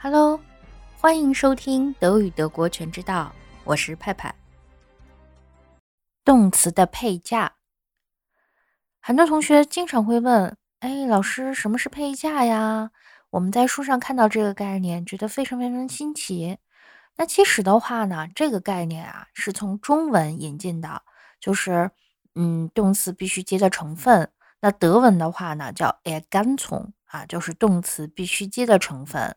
Hello，欢迎收听德语德国全知道，我是派派。动词的配架，很多同学经常会问：“哎，老师，什么是配架呀？”我们在书上看到这个概念，觉得非常非常新奇。那其实的话呢，这个概念啊是从中文引进的，就是嗯，动词必须接的成分。那德文的话呢，叫 e g a n z o n 啊，就是动词必须接的成分。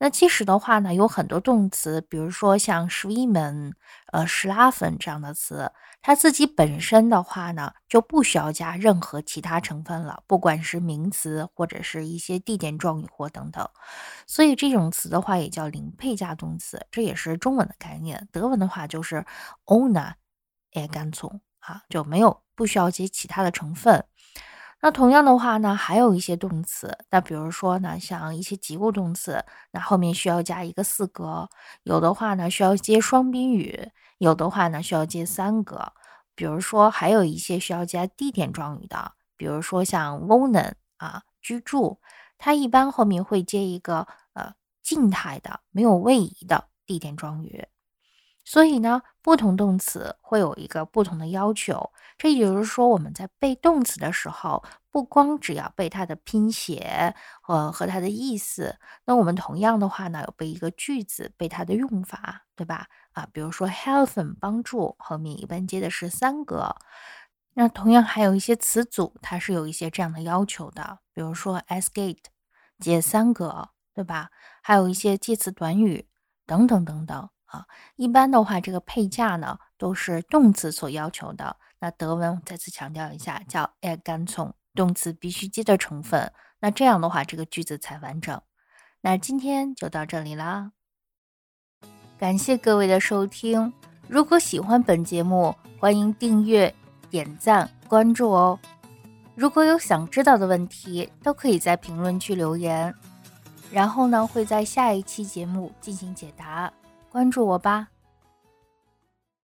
那其实的话呢，有很多动词，比如说像 schwimmen、呃 schlafen 这样的词，它自己本身的话呢，就不需要加任何其他成分了，不管是名词或者是一些地点状语或等等。所以这种词的话也叫零配加动词，这也是中文的概念。德文的话就是 ohne e g a n z o n 啊，就没有不需要接其他的成分。那同样的话呢，还有一些动词，那比如说呢，像一些及物动词，那后面需要加一个四格，有的话呢需要接双宾语，有的话呢需要接三格。比如说还有一些需要加地点状语的，比如说像 w o n e n 啊，居住，它一般后面会接一个呃静态的、没有位移的地点状语。所以呢，不同动词会有一个不同的要求。这也就是说，我们在背动词的时候，不光只要背它的拼写和和它的意思，那我们同样的话呢，有背一个句子，背它的用法，对吧？啊，比如说 helfen 帮助，后面一般接的是三格。那同样还有一些词组，它是有一些这样的要求的，比如说 escape 接三格，对吧？还有一些介词短语等等等等。啊，一般的话，这个配价呢都是动词所要求的。那德文再次强调一下，叫 e g a n z o n 动词必须接的成分。那这样的话，这个句子才完整。那今天就到这里啦，感谢各位的收听。如果喜欢本节目，欢迎订阅、点赞、关注哦。如果有想知道的问题，都可以在评论区留言，然后呢会在下一期节目进行解答。关注我吧。